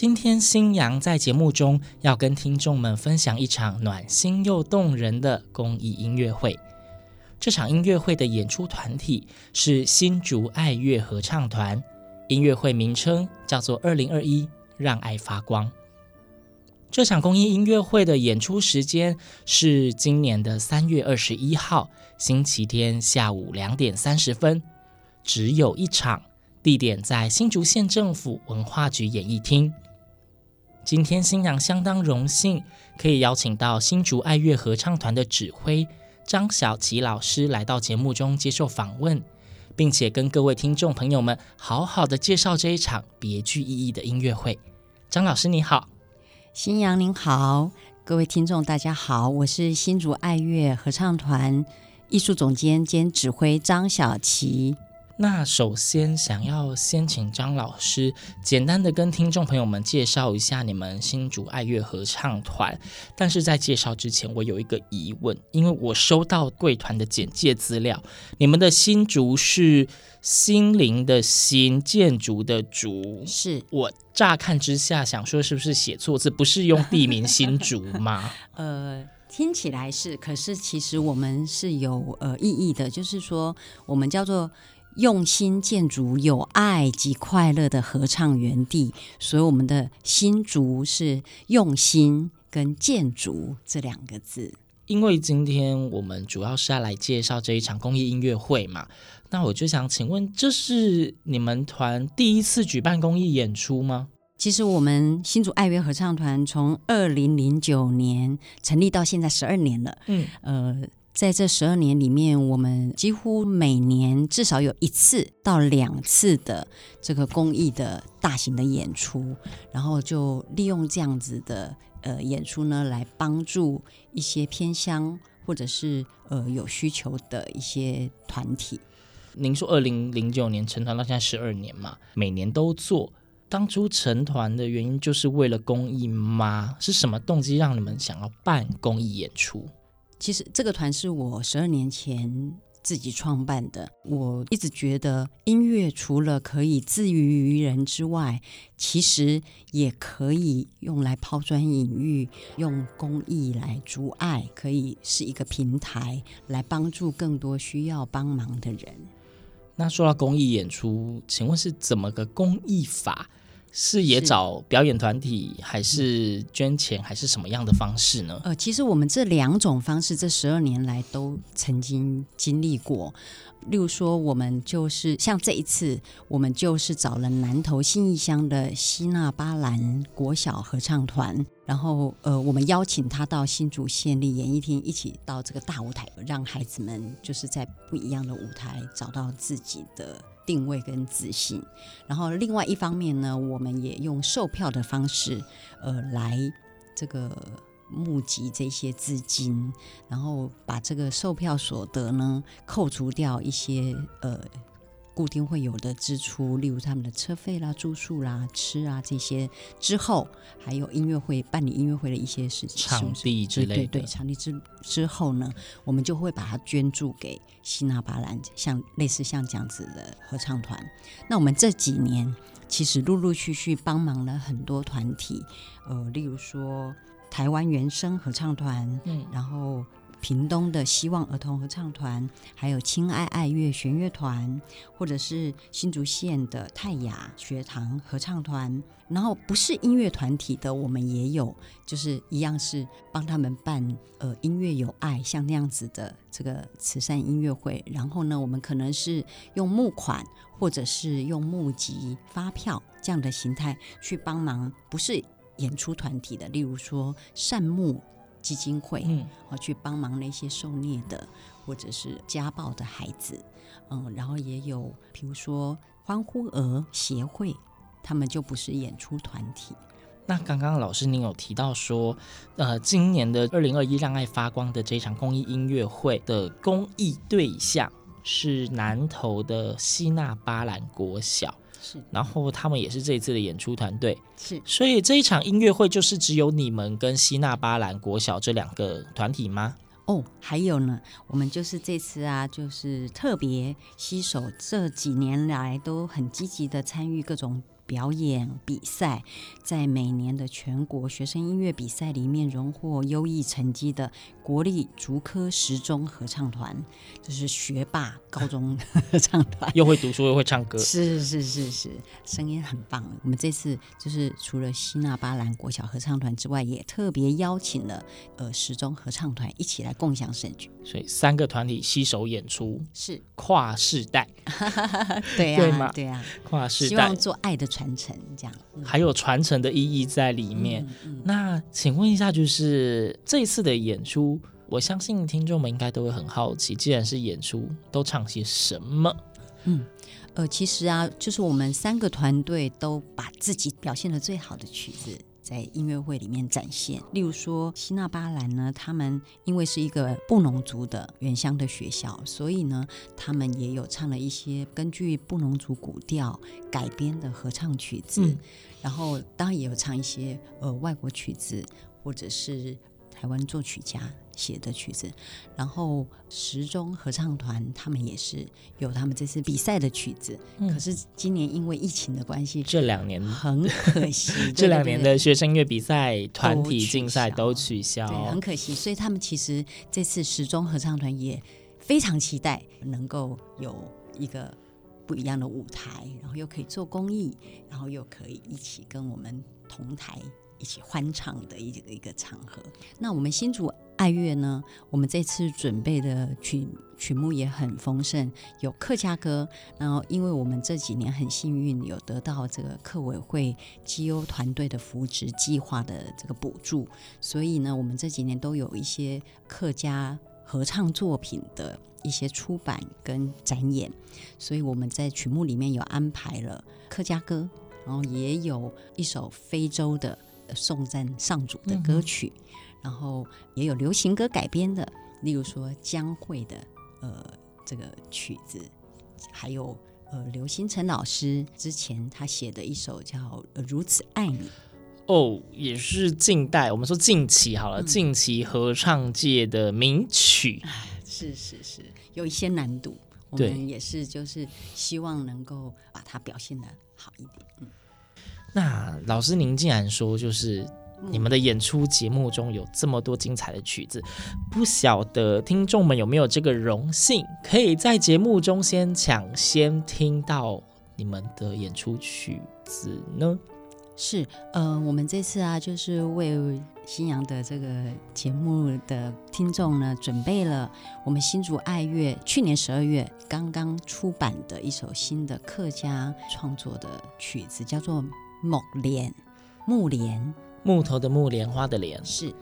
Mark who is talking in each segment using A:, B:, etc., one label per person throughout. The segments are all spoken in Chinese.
A: 今天新阳在节目中要跟听众们分享一场暖心又动人的公益音乐会。这场音乐会的演出团体是新竹爱乐合唱团，音乐会名称叫做“二零二一让爱发光”。这场公益音乐会的演出时间是今年的三月二十一号星期天下午两点三十分，只有一场，地点在新竹县政府文化局演艺厅。今天新阳相当荣幸可以邀请到新竹爱乐合唱团的指挥张小琪老师来到节目中接受访问，并且跟各位听众朋友们好好的介绍这一场别具意义的音乐会。张老师你好。
B: 新阳您好，各位听众大家好，我是新竹爱乐合唱团艺术总监兼指挥张小琪。
A: 那首先想要先请张老师简单的跟听众朋友们介绍一下你们新竹爱乐合唱团，但是在介绍之前，我有一个疑问，因为我收到贵团的简介资料，你们的新竹是心灵的心，建筑的筑，
B: 是
A: 我乍看之下想说是不是写错字，不是用地名新竹吗？
B: 呃，听起来是，可是其实我们是有呃意义的，就是说我们叫做。用心建筑有爱及快乐的合唱园地，所以我们的新竹是用心跟建筑这两个字。
A: 因为今天我们主要是要来介绍这一场公益音乐会嘛，那我就想请问，这是你们团第一次举办公益演出吗？
B: 其实我们新竹爱乐合唱团从二零零九年成立到现在十二年了，嗯，呃。在这十二年里面，我们几乎每年至少有一次到两次的这个公益的大型的演出，然后就利用这样子的呃演出呢，来帮助一些偏乡或者是呃有需求的一些团体。
A: 您说二零零九年成团到现在十二年嘛，每年都做。当初成团的原因就是为了公益吗？是什么动机让你们想要办公益演出？
B: 其实这个团是我十二年前自己创办的。我一直觉得音乐除了可以自娱于人之外，其实也可以用来抛砖引玉，用公益来筑爱，可以是一个平台来帮助更多需要帮忙的人。
A: 那说到公益演出，请问是怎么个公益法？是也找表演团体，还是捐钱，还是什么样的方式呢？
B: 呃，其实我们这两种方式，这十二年来都曾经经历过。例如说，我们就是像这一次，我们就是找了南投信义乡的希纳巴兰国小合唱团，然后呃，我们邀请他到新竹县立演艺厅一起到这个大舞台，让孩子们就是在不一样的舞台找到自己的定位跟自信。然后另外一方面呢，我们也用售票的方式，呃，来这个。募集这些资金，然后把这个售票所得呢，扣除掉一些呃固定会有的支出，例如他们的车费啦、住宿啦、吃啊这些之后，还有音乐会办理音乐会的一些事情，
A: 场地之类的，
B: 对对对，场地之之后呢，我们就会把它捐助给西纳巴兰，像类似像这样子的合唱团。那我们这几年其实陆陆续续帮忙了很多团体，呃，例如说。台湾原声合唱团，嗯，然后屏东的希望儿童合唱团，还有亲爱爱乐弦乐团，或者是新竹县的泰雅学堂合唱团。然后不是音乐团体的，我们也有，就是一样是帮他们办呃音乐有爱像那样子的这个慈善音乐会。然后呢，我们可能是用募款或者是用募集发票这样的形态去帮忙，不是演出团体的，例如说善牧基金会，嗯，去帮忙那些受虐的或者是家暴的孩子，嗯，然后也有比如说欢呼儿协会。他们就不是演出团体。
A: 那刚刚老师您有提到说，呃，今年的二零二一让爱发光的这场公益音乐会的公益对象是南投的西纳巴兰国小，是，然后他们也是这一次的演出团队，是，所以这一场音乐会就是只有你们跟西纳巴兰国小这两个团体吗？
B: 哦，还有呢，我们就是这次啊，就是特别携手这几年来都很积极的参与各种。表演比赛，在每年的全国学生音乐比赛里面荣获优异成绩的国立竹科十中合唱团，就是学霸高中合唱团，
A: 又会读书又会唱歌，
B: 是是是是，声音很棒。我们这次就是除了希纳巴兰国小合唱团之外，也特别邀请了呃十中合唱团一起来共享盛举，
A: 所以三个团体携手演出，
B: 是。
A: 跨世代，
B: 对呀、啊，对呀、
A: 跨世代，
B: 希望做爱的。传承这样，
A: 还有传承的意义在里面。那请问一下，就是这一次的演出，我相信听众们应该都会很好奇，既然是演出，都唱些什么？
B: 嗯，呃，其实啊，就是我们三个团队都把自己表现的最好的曲子。在音乐会里面展现，例如说希纳巴兰呢，他们因为是一个布农族的原乡的学校，所以呢，他们也有唱了一些根据布农族古调改编的合唱曲子，嗯、然后当然也有唱一些呃外国曲子，或者是台湾作曲家写的曲子，然后时钟合唱团他们也是有他们这次比赛的曲子，嗯、可是今年因为疫情的关系，
A: 这两年
B: 很可惜，
A: 这两年的学生音乐比赛、团体竞赛都取消，
B: 对，很可惜。所以他们其实这次时钟合唱团也非常期待能够有一个不一样的舞台，然后又可以做公益，然后又可以一起跟我们同台。一起欢唱的一个一个场合。那我们新竹爱乐呢？我们这次准备的曲曲目也很丰盛，有客家歌。然后，因为我们这几年很幸运，有得到这个客委会绩优团队的扶植计划的这个补助，所以呢，我们这几年都有一些客家合唱作品的一些出版跟展演。所以我们在曲目里面有安排了客家歌，然后也有一首非洲的。颂赞上主的歌曲，嗯、然后也有流行歌改编的，例如说江蕙的呃这个曲子，还有呃刘星辰老师之前他写的一首叫《如此爱你》
A: 哦，也是近代我们说近期好了，嗯、近期合唱界的名曲，
B: 是是是，有一些难度，我们也是就是希望能够把它表现的好一点，嗯。
A: 那老师，您既然说就是你们的演出节目中有这么多精彩的曲子，不晓得听众们有没有这个荣幸，可以在节目中先抢先听到你们的演出曲子呢？
B: 是，呃，我们这次啊，就是为新阳的这个节目的听众呢，准备了我们新竹爱乐去年十二月刚刚出版的一首新的客家创作的曲子，叫做。木莲，木莲，
A: 木头的木，莲花的莲，
B: 是，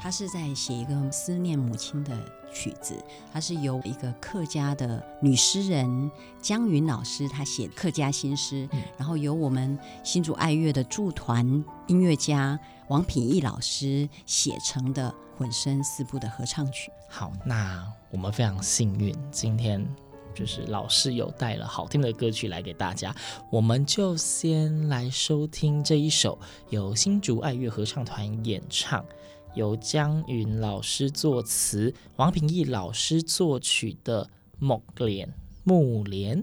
B: 他是在写一个思念母亲的曲子。他是由一个客家的女诗人江云老师，她写客家新诗，嗯、然后由我们新竹爱乐的驻团音乐家王品义老师写成的混声四部的合唱曲。
A: 好，那我们非常幸运，今天。就是老师有带了好听的歌曲来给大家，我们就先来收听这一首由新竹爱乐合唱团演唱，由江云老师作词，王品义老师作曲的《梦莲木莲》。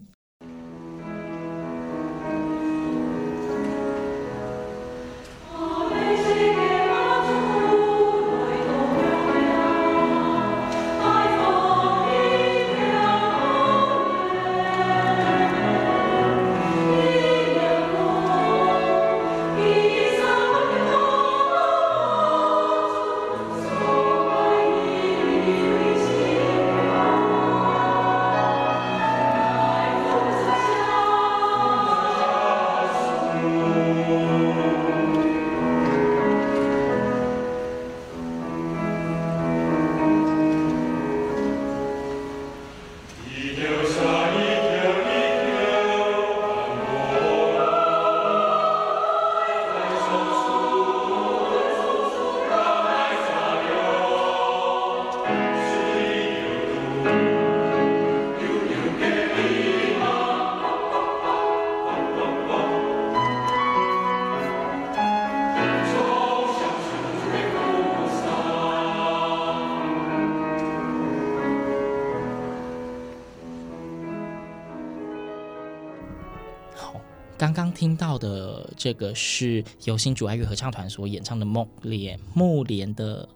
A: 刚听到的这个是由新竹爱乐合唱团所演唱的《梦莲》木莲的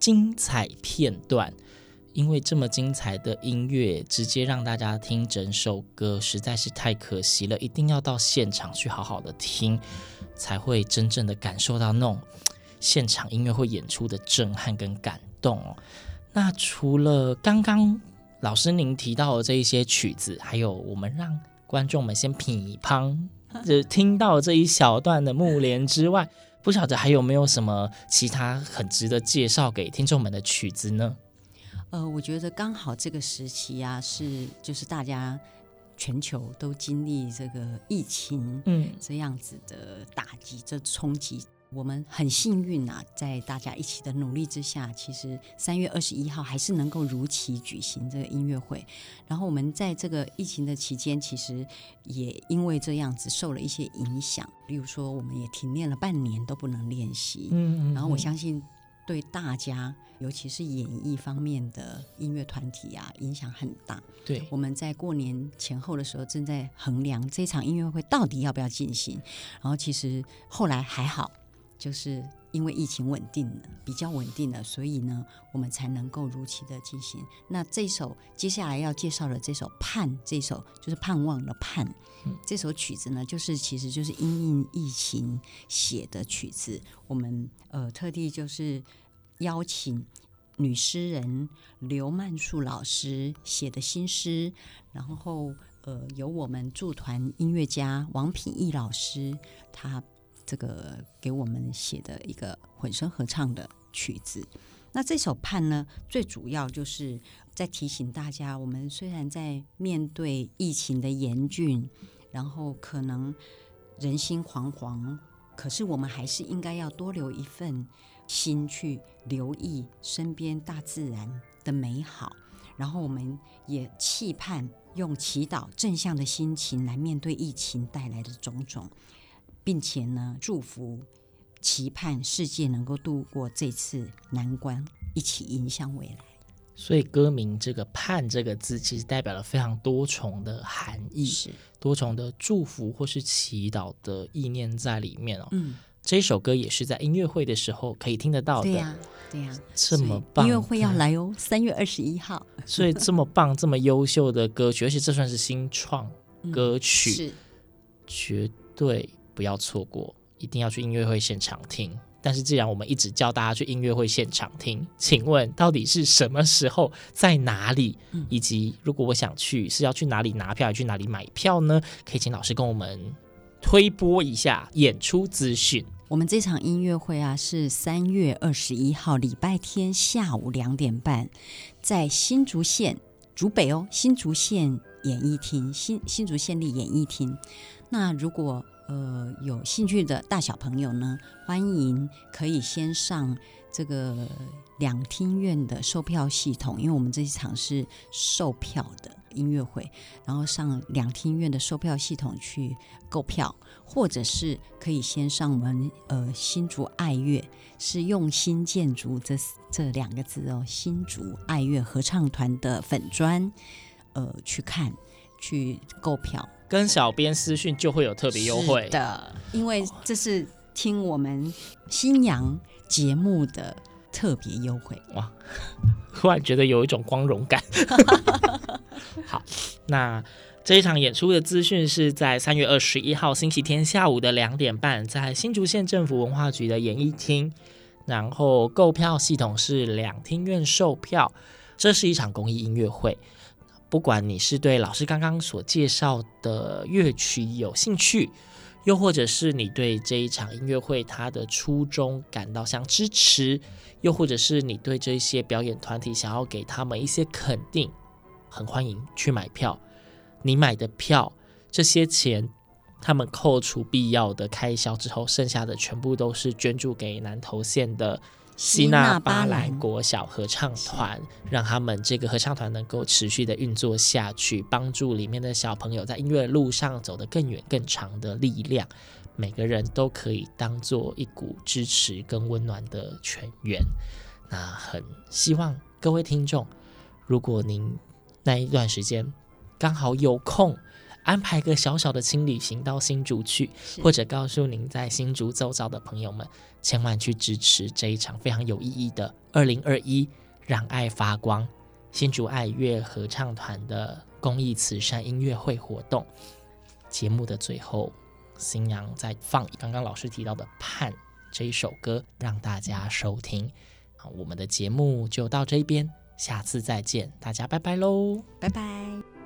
A: 精彩片段。因为这么精彩的音乐，直接让大家听整首歌实在是太可惜了。一定要到现场去好好的听，才会真正的感受到那种现场音乐会演出的震撼跟感动哦。那除了刚刚老师您提到的这一些曲子，还有我们让观众们先品一旁，就听到这一小段的《木莲》之外，不晓得还有没有什么其他很值得介绍给听众们的曲子呢？
B: 呃，我觉得刚好这个时期啊，是就是大家全球都经历这个疫情，嗯，这样子的打击，这冲击，我们很幸运啊，在大家一起的努力之下，其实三月二十一号还是能够如期举行这个音乐会。然后我们在这个疫情的期间，其实也因为这样子受了一些影响，例如说我们也停练了半年都不能练习，嗯，嗯，嗯，然后我相信。对大家，尤其是演艺方面的音乐团体啊，影响很大。
A: 对，我
B: 们在过年前后的时候，正在衡量这场音乐会到底要不要进行。然后其实后来还好，就是因为疫情稳定了，比较稳定了，所以呢，我们才能够如期的进行。那这首接下来要介绍的这首《盼》，这首就是盼望的盼。嗯，这首曲子呢，就是其实就是因应疫情写的曲子。我们呃特地就是。邀请女诗人刘曼树老师写的新诗，然后呃，由我们驻团音乐家王品义老师，他这个给我们写的一个混声合唱的曲子。那这首盼呢，最主要就是在提醒大家，我们虽然在面对疫情的严峻，然后可能人心惶惶，可是我们还是应该要多留一份。心去留意身边大自然的美好，然后我们也期盼用祈祷正向的心情来面对疫情带来的种种，并且呢，祝福期盼世界能够度过这次难关，一起迎向未来。
A: 所以歌名这个“盼”这个字，其实代表了非常多重的含义，是多重的祝福或是祈祷的意念在里面哦。嗯。这首歌也是在音乐会的时候可以听得到的。对
B: 呀，对呀，
A: 这么棒！
B: 音乐会要来哦，三月二十一号。
A: 所以这么棒、这么优秀的歌曲，而且这算是新创歌曲，是绝对不要错过，一定要去音乐会现场听。但是既然我们一直叫大家去音乐会现场听，请问到底是什么时候、在哪里？以及如果我想去，是要去哪里拿票，还是去哪里买票呢？可以请老师跟我们。推播一下演出资讯。
B: 我们这场音乐会啊，是三月二十一号礼拜天下午两点半，在新竹县竹北哦，新竹县演艺厅新新竹县立演艺厅。那如果呃有兴趣的大小朋友呢，欢迎可以先上这个两厅院的售票系统，因为我们这一场是售票的。音乐会，然后上两厅院的售票系统去购票，或者是可以先上我们呃新竹爱乐是用心建筑这这两个字哦，新竹爱乐合唱团的粉专呃去看去购票，
A: 跟小编私讯就会有特别优惠
B: 的，因为这是听我们新阳节目的特别优惠哇，
A: 突然觉得有一种光荣感。好，那这一场演出的资讯是在三月二十一号星期天下午的两点半，在新竹县政府文化局的演艺厅。然后购票系统是两厅院售票。这是一场公益音乐会，不管你是对老师刚刚所介绍的乐曲有兴趣，又或者是你对这一场音乐会它的初衷感到想支持，又或者是你对这些表演团体想要给他们一些肯定。很欢迎去买票，你买的票，这些钱，他们扣除必要的开销之后，剩下的全部都是捐助给南投县的希娜巴兰国小合唱团，让他们这个合唱团能够持续的运作下去，帮助里面的小朋友在音乐路上走得更远更长的力量。每个人都可以当做一股支持跟温暖的泉源。那很希望各位听众，如果您那一段时间刚好有空，安排个小小的轻旅行到新竹去，或者告诉您在新竹周遭的朋友们，千万去支持这一场非常有意义的二零二一让爱发光新竹爱乐合唱团的公益慈善音乐会活动。节目的最后，新娘再放刚刚老师提到的《盼》这一首歌，让大家收听。好，我们的节目就到这边，下次再见，大家拜拜喽，
B: 拜拜。